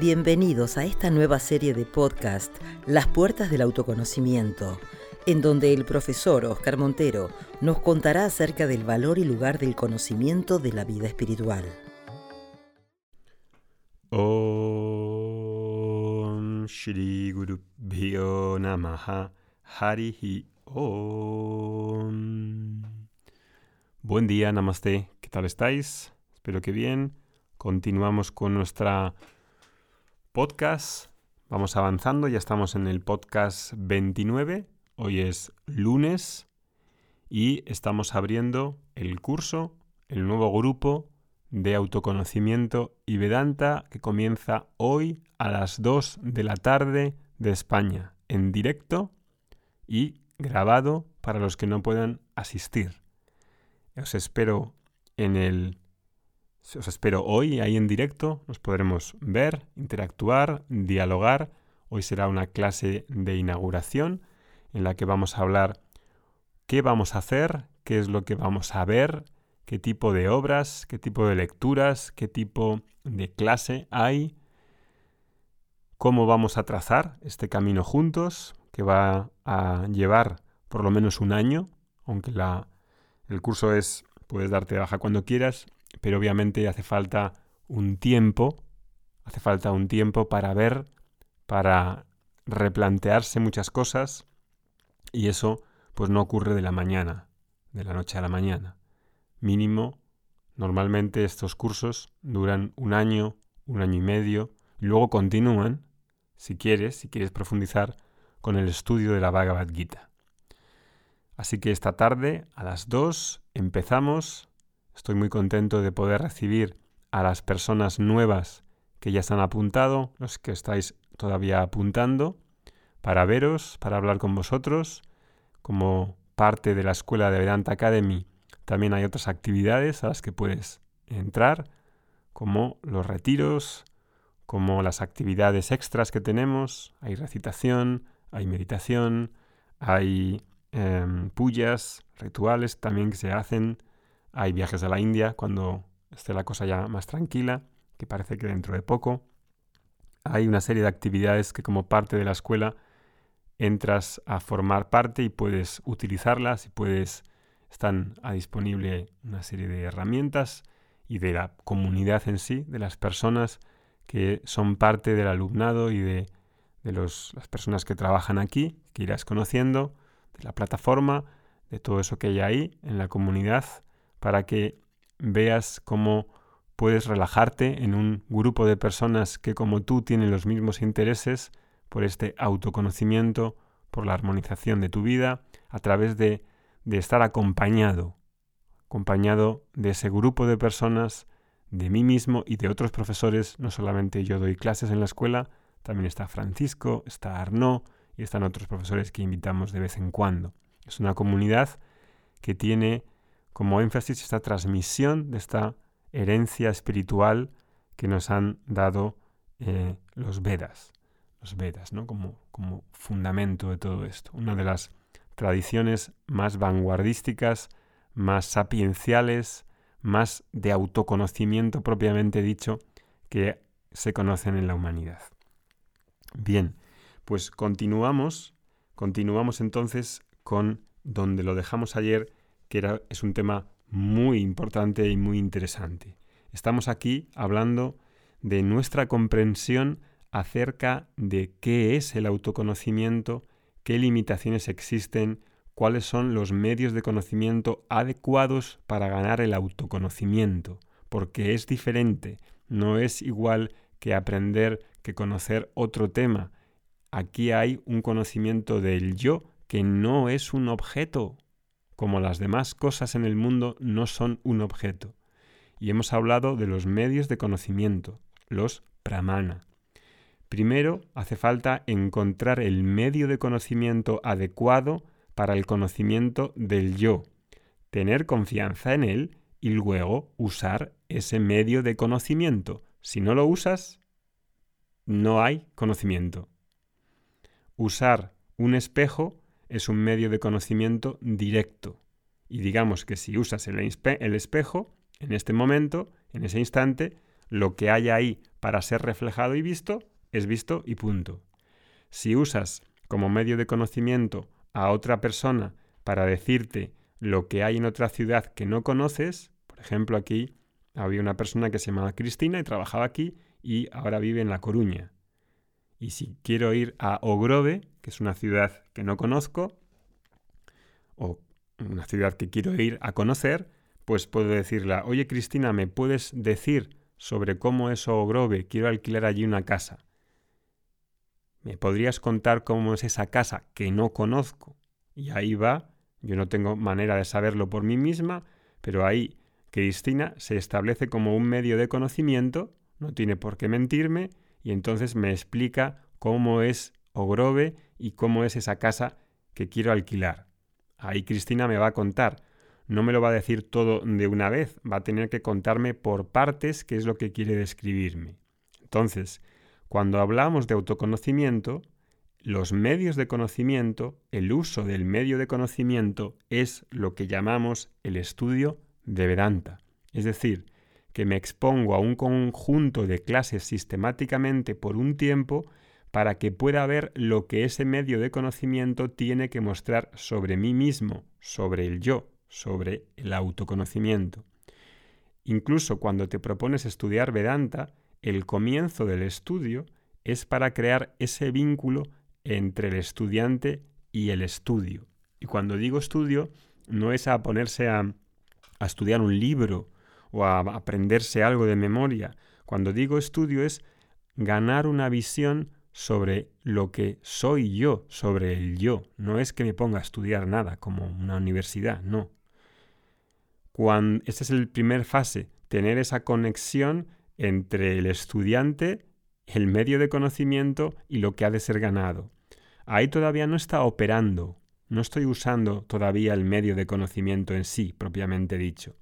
Bienvenidos a esta nueva serie de podcast, Las Puertas del Autoconocimiento, en donde el profesor Oscar Montero nos contará acerca del valor y lugar del conocimiento de la vida espiritual. Om Shri Guru Namaha Harihi Om. Buen día, Namaste. ¿Qué tal estáis? Espero que bien. Continuamos con nuestra podcast. Vamos avanzando, ya estamos en el podcast 29. Hoy es lunes y estamos abriendo el curso, el nuevo grupo de autoconocimiento y Vedanta que comienza hoy a las 2 de la tarde de España, en directo y grabado para los que no puedan asistir. Os espero en el os espero hoy ahí en directo, nos podremos ver, interactuar, dialogar. Hoy será una clase de inauguración en la que vamos a hablar qué vamos a hacer, qué es lo que vamos a ver, qué tipo de obras, qué tipo de lecturas, qué tipo de clase hay, cómo vamos a trazar este camino juntos, que va a llevar por lo menos un año, aunque la, el curso es, puedes darte baja cuando quieras, pero obviamente hace falta un tiempo, hace falta un tiempo para ver, para replantearse muchas cosas y eso pues no ocurre de la mañana, de la noche a la mañana. Mínimo, normalmente estos cursos duran un año, un año y medio y luego continúan, si quieres, si quieres profundizar, con el estudio de la Bhagavad Gita. Así que esta tarde a las 2 empezamos Estoy muy contento de poder recibir a las personas nuevas que ya han apuntado, los que estáis todavía apuntando, para veros, para hablar con vosotros. Como parte de la escuela de Vedanta Academy, también hay otras actividades a las que puedes entrar, como los retiros, como las actividades extras que tenemos. Hay recitación, hay meditación, hay eh, pullas, rituales también que se hacen hay viajes a la India cuando esté la cosa ya más tranquila, que parece que dentro de poco. Hay una serie de actividades que como parte de la escuela entras a formar parte y puedes utilizarlas y puedes están a disponible una serie de herramientas y de la comunidad en sí, de las personas que son parte del alumnado y de, de los, las personas que trabajan aquí, que irás conociendo, de la plataforma, de todo eso que hay ahí en la comunidad para que veas cómo puedes relajarte en un grupo de personas que como tú tienen los mismos intereses por este autoconocimiento, por la armonización de tu vida, a través de, de estar acompañado, acompañado de ese grupo de personas, de mí mismo y de otros profesores. No solamente yo doy clases en la escuela, también está Francisco, está Arnaud y están otros profesores que invitamos de vez en cuando. Es una comunidad que tiene como énfasis esta transmisión de esta herencia espiritual que nos han dado eh, los Vedas, los Vedas, ¿no? Como, como fundamento de todo esto. Una de las tradiciones más vanguardísticas, más sapienciales, más de autoconocimiento propiamente dicho que se conocen en la humanidad. Bien, pues continuamos, continuamos entonces con donde lo dejamos ayer que es un tema muy importante y muy interesante. Estamos aquí hablando de nuestra comprensión acerca de qué es el autoconocimiento, qué limitaciones existen, cuáles son los medios de conocimiento adecuados para ganar el autoconocimiento, porque es diferente, no es igual que aprender que conocer otro tema. Aquí hay un conocimiento del yo que no es un objeto, como las demás cosas en el mundo, no son un objeto. Y hemos hablado de los medios de conocimiento, los pramana. Primero hace falta encontrar el medio de conocimiento adecuado para el conocimiento del yo, tener confianza en él y luego usar ese medio de conocimiento. Si no lo usas, no hay conocimiento. Usar un espejo es un medio de conocimiento directo. Y digamos que si usas el, espejo, en este momento, en ese instante, lo que hay ahí para ser reflejado y visto, es visto y punto. Si usas como medio de conocimiento a otra persona para decirte lo que hay en otra ciudad que no conoces, por ejemplo aquí había una persona que se llamaba Cristina y trabajaba aquí y ahora vive en La Coruña. Y si quiero ir a Ogrove, que es una ciudad que no conozco, o una ciudad que quiero ir a conocer, pues puedo decirle, oye Cristina, ¿me puedes decir sobre cómo es Ogrove? Quiero alquilar allí una casa. ¿Me podrías contar cómo es esa casa que no conozco? Y ahí va, yo no tengo manera de saberlo por mí misma, pero ahí Cristina se establece como un medio de conocimiento, no tiene por qué mentirme, y entonces me explica cómo es Ogrove y cómo es esa casa que quiero alquilar. Ahí Cristina me va a contar. No me lo va a decir todo de una vez, va a tener que contarme por partes qué es lo que quiere describirme. Entonces, cuando hablamos de autoconocimiento, los medios de conocimiento, el uso del medio de conocimiento es lo que llamamos el estudio de Vedanta. Es decir, que me expongo a un conjunto de clases sistemáticamente por un tiempo para que pueda ver lo que ese medio de conocimiento tiene que mostrar sobre mí mismo, sobre el yo, sobre el autoconocimiento. Incluso cuando te propones estudiar Vedanta, el comienzo del estudio es para crear ese vínculo entre el estudiante y el estudio. Y cuando digo estudio, no es a ponerse a, estudiar un libro o a aprenderse algo de memoria. Cuando digo estudio es ganar una visión sobre lo que soy yo, sobre el yo. No es que me ponga a estudiar nada como una universidad, no. Cuando, esta es la primera fase, tener esa conexión entre el estudiante, el medio de conocimiento y lo que ha de ser ganado. Ahí todavía no está operando, no estoy usando todavía el medio de conocimiento en sí, propiamente dicho.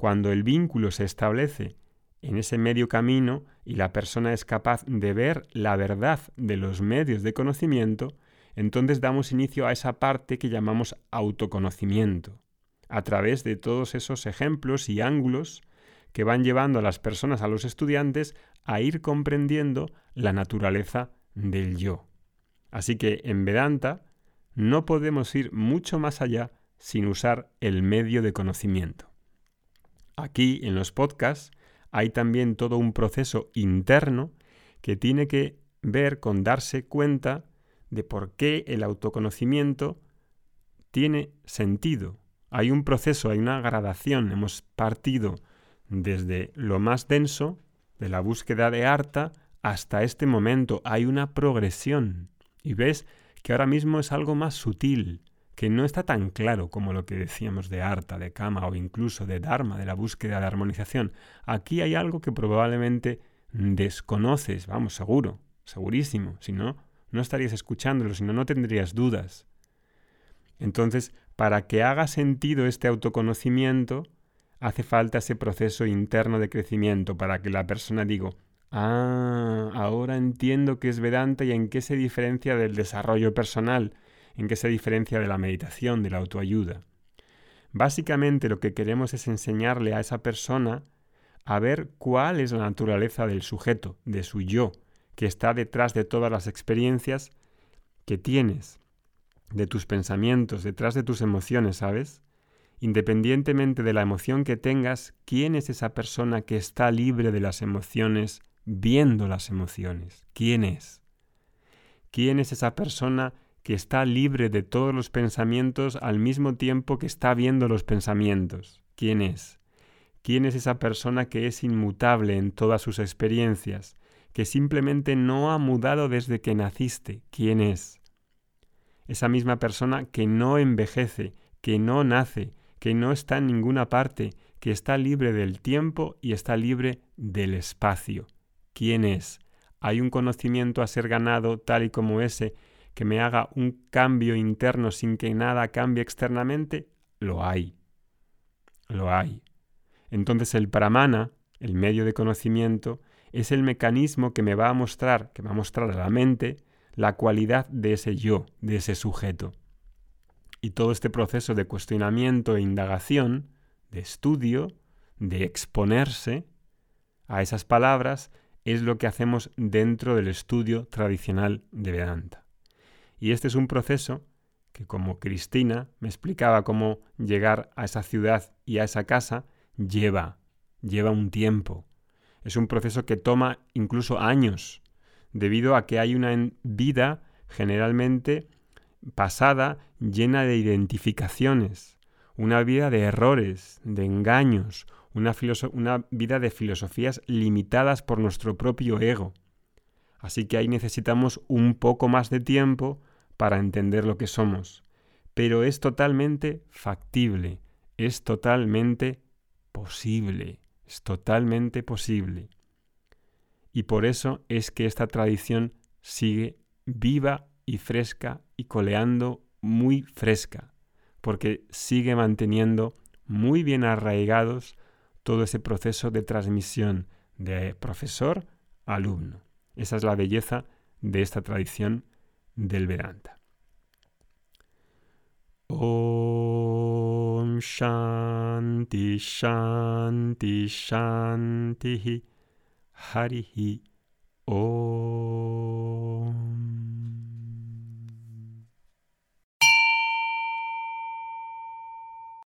Cuando el vínculo se establece en ese medio camino y la persona es capaz de ver la verdad de los medios de conocimiento, entonces damos inicio a esa parte que llamamos autoconocimiento, a través de todos esos ejemplos y ángulos que van llevando a las personas, a los estudiantes, a ir comprendiendo la naturaleza del yo. Así que en Vedanta no podemos ir mucho más allá sin usar el medio de conocimiento. Aquí en los podcasts hay también todo un proceso interno que tiene que ver con darse cuenta de por qué el autoconocimiento tiene sentido. Hay un proceso, hay una gradación. Hemos partido desde lo más denso, de la búsqueda de harta, hasta este momento. Hay una progresión. Y ves que ahora mismo es algo más sutil, que no está tan claro como lo que decíamos de harta, de kama o incluso de dharma, de la búsqueda de armonización. Aquí hay algo que probablemente desconoces, vamos, seguro, segurísimo. Si no, no estarías escuchándolo, si no, no tendrías dudas. Entonces, para que haga sentido este autoconocimiento, hace falta ese proceso interno de crecimiento para que la persona diga, ah, ahora entiendo qué es Vedanta y en qué se diferencia del desarrollo personal, en qué se diferencia de la meditación, de la autoayuda. Básicamente lo que queremos es enseñarle a esa persona a ver cuál es la naturaleza del sujeto, de su yo, que está detrás de todas las experiencias que tienes, de tus pensamientos, detrás de tus emociones, ¿sabes? Independientemente de la emoción que tengas, ¿quién es esa persona que está libre de las emociones, viendo las emociones? ¿Quién es? ¿Quién es esa persona que está libre de todos los pensamientos al mismo tiempo que está viendo los pensamientos? ¿Quién es? ¿Quién es esa persona que es inmutable en todas sus experiencias, que simplemente no ha mudado desde que naciste? ¿Quién es? Esa misma persona que no envejece, que no nace, que no está en ninguna parte, que está libre del tiempo y está libre del espacio. ¿Quién es? ¿Hay un conocimiento a ser ganado tal y como ese que me haga un cambio interno sin que nada cambie externamente? Lo hay. Lo hay. Entonces el pramana, el medio de conocimiento, es el mecanismo que me va a mostrar, que va a mostrar a la mente, la cualidad de ese yo, de ese sujeto. Y todo este proceso de cuestionamiento e indagación, de estudio, de exponerse, a esas palabras es lo que hacemos dentro del estudio tradicional de Vedanta. Y este es un proceso que como Cristina me explicaba cómo llegar a esa ciudad y a esa casa, lleva, lleva un tiempo. Es un proceso que toma incluso años, debido a que hay una vida generalmente pasada llena de identificaciones, una vida de errores, de engaños, una, una, vida de filosofías limitadas por nuestro propio ego. Así que ahí necesitamos un poco más de tiempo para entender lo que somos. Pero es totalmente factible, es totalmente posible, es totalmente posible. Y por eso es que esta tradición sigue viva y fresca y coleando muy fresca, porque sigue manteniendo muy bien arraigados todo ese proceso de transmisión de profesor a alumno. Esa es la belleza de esta tradición del Vedanta. Om Shanti Shanti Shanti Harihi Om